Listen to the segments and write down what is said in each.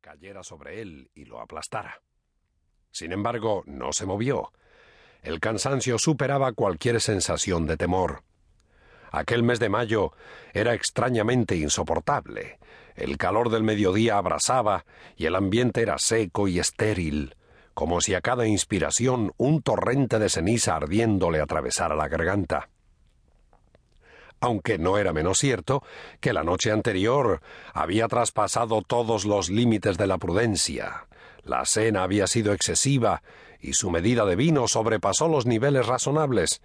cayera sobre él y lo aplastara. Sin embargo, no se movió. El cansancio superaba cualquier sensación de temor. Aquel mes de mayo era extrañamente insoportable. El calor del mediodía abrasaba y el ambiente era seco y estéril, como si a cada inspiración un torrente de ceniza ardiendo le atravesara la garganta. Aunque no era menos cierto que la noche anterior había traspasado todos los límites de la prudencia. La cena había sido excesiva y su medida de vino sobrepasó los niveles razonables.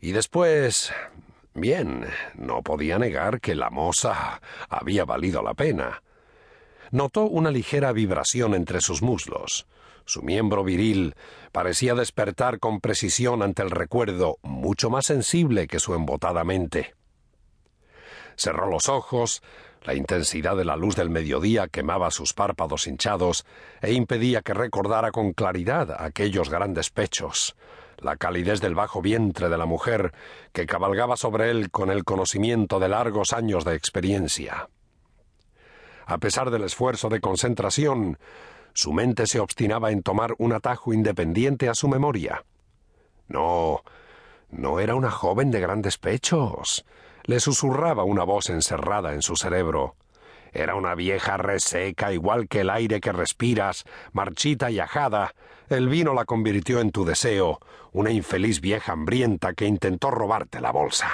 Y después Bien, no podía negar que la moza había valido la pena. Notó una ligera vibración entre sus muslos. Su miembro viril parecía despertar con precisión ante el recuerdo mucho más sensible que su embotada mente. Cerró los ojos, la intensidad de la luz del mediodía quemaba sus párpados hinchados e impedía que recordara con claridad aquellos grandes pechos, la calidez del bajo vientre de la mujer que cabalgaba sobre él con el conocimiento de largos años de experiencia. A pesar del esfuerzo de concentración, su mente se obstinaba en tomar un atajo independiente a su memoria. No, no era una joven de grandes pechos, le susurraba una voz encerrada en su cerebro. Era una vieja reseca, igual que el aire que respiras, marchita y ajada. El vino la convirtió en tu deseo, una infeliz vieja hambrienta que intentó robarte la bolsa.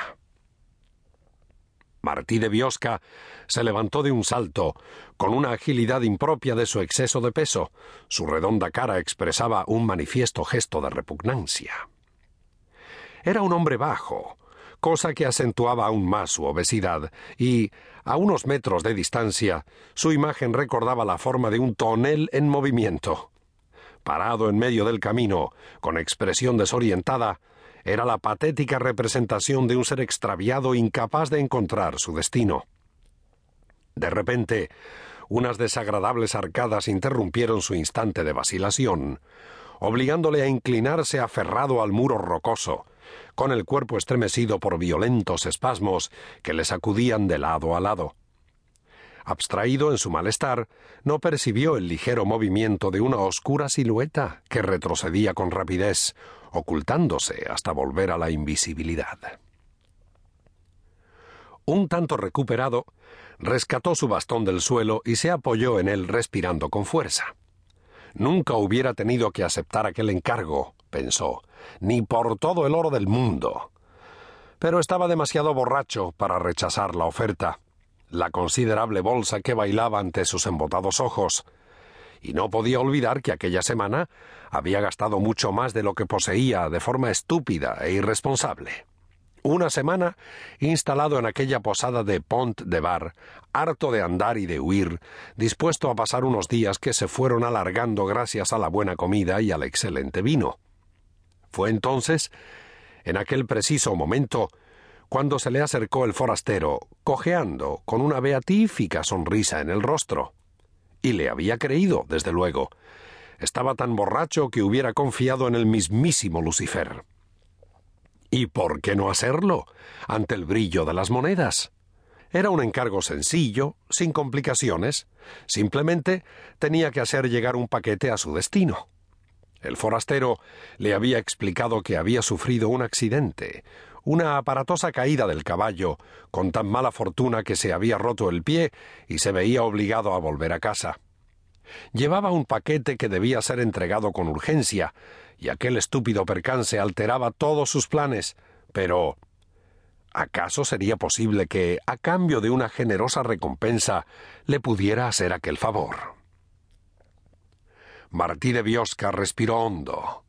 Martí de Biosca se levantó de un salto, con una agilidad impropia de su exceso de peso. Su redonda cara expresaba un manifiesto gesto de repugnancia. Era un hombre bajo, cosa que acentuaba aún más su obesidad, y, a unos metros de distancia, su imagen recordaba la forma de un tonel en movimiento. Parado en medio del camino, con expresión desorientada, era la patética representación de un ser extraviado incapaz de encontrar su destino. De repente, unas desagradables arcadas interrumpieron su instante de vacilación, obligándole a inclinarse aferrado al muro rocoso, con el cuerpo estremecido por violentos espasmos que le sacudían de lado a lado. Abstraído en su malestar, no percibió el ligero movimiento de una oscura silueta que retrocedía con rapidez, ocultándose hasta volver a la invisibilidad. Un tanto recuperado, rescató su bastón del suelo y se apoyó en él respirando con fuerza. Nunca hubiera tenido que aceptar aquel encargo, pensó, ni por todo el oro del mundo. Pero estaba demasiado borracho para rechazar la oferta, la considerable bolsa que bailaba ante sus embotados ojos, y no podía olvidar que aquella semana había gastado mucho más de lo que poseía de forma estúpida e irresponsable. Una semana instalado en aquella posada de Pont de Bar, harto de andar y de huir, dispuesto a pasar unos días que se fueron alargando gracias a la buena comida y al excelente vino. Fue entonces, en aquel preciso momento, cuando se le acercó el forastero, cojeando, con una beatífica sonrisa en el rostro. Y le había creído, desde luego. Estaba tan borracho que hubiera confiado en el mismísimo Lucifer. ¿Y por qué no hacerlo ante el brillo de las monedas? Era un encargo sencillo, sin complicaciones. Simplemente tenía que hacer llegar un paquete a su destino. El forastero le había explicado que había sufrido un accidente, una aparatosa caída del caballo, con tan mala fortuna que se había roto el pie y se veía obligado a volver a casa. Llevaba un paquete que debía ser entregado con urgencia, y aquel estúpido percance alteraba todos sus planes. Pero. ¿Acaso sería posible que, a cambio de una generosa recompensa, le pudiera hacer aquel favor? Martí de Biosca respiró hondo.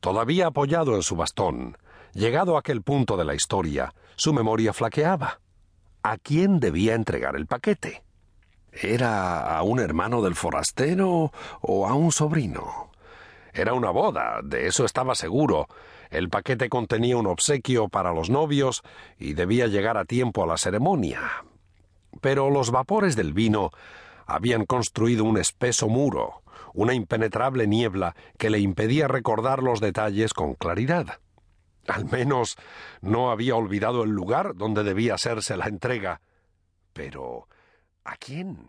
Todavía apoyado en su bastón, llegado a aquel punto de la historia, su memoria flaqueaba. ¿A quién debía entregar el paquete? ¿Era a un hermano del forastero o a un sobrino? Era una boda, de eso estaba seguro. El paquete contenía un obsequio para los novios y debía llegar a tiempo a la ceremonia. Pero los vapores del vino habían construido un espeso muro, una impenetrable niebla que le impedía recordar los detalles con claridad. Al menos no había olvidado el lugar donde debía hacerse la entrega. Pero ¿A quién?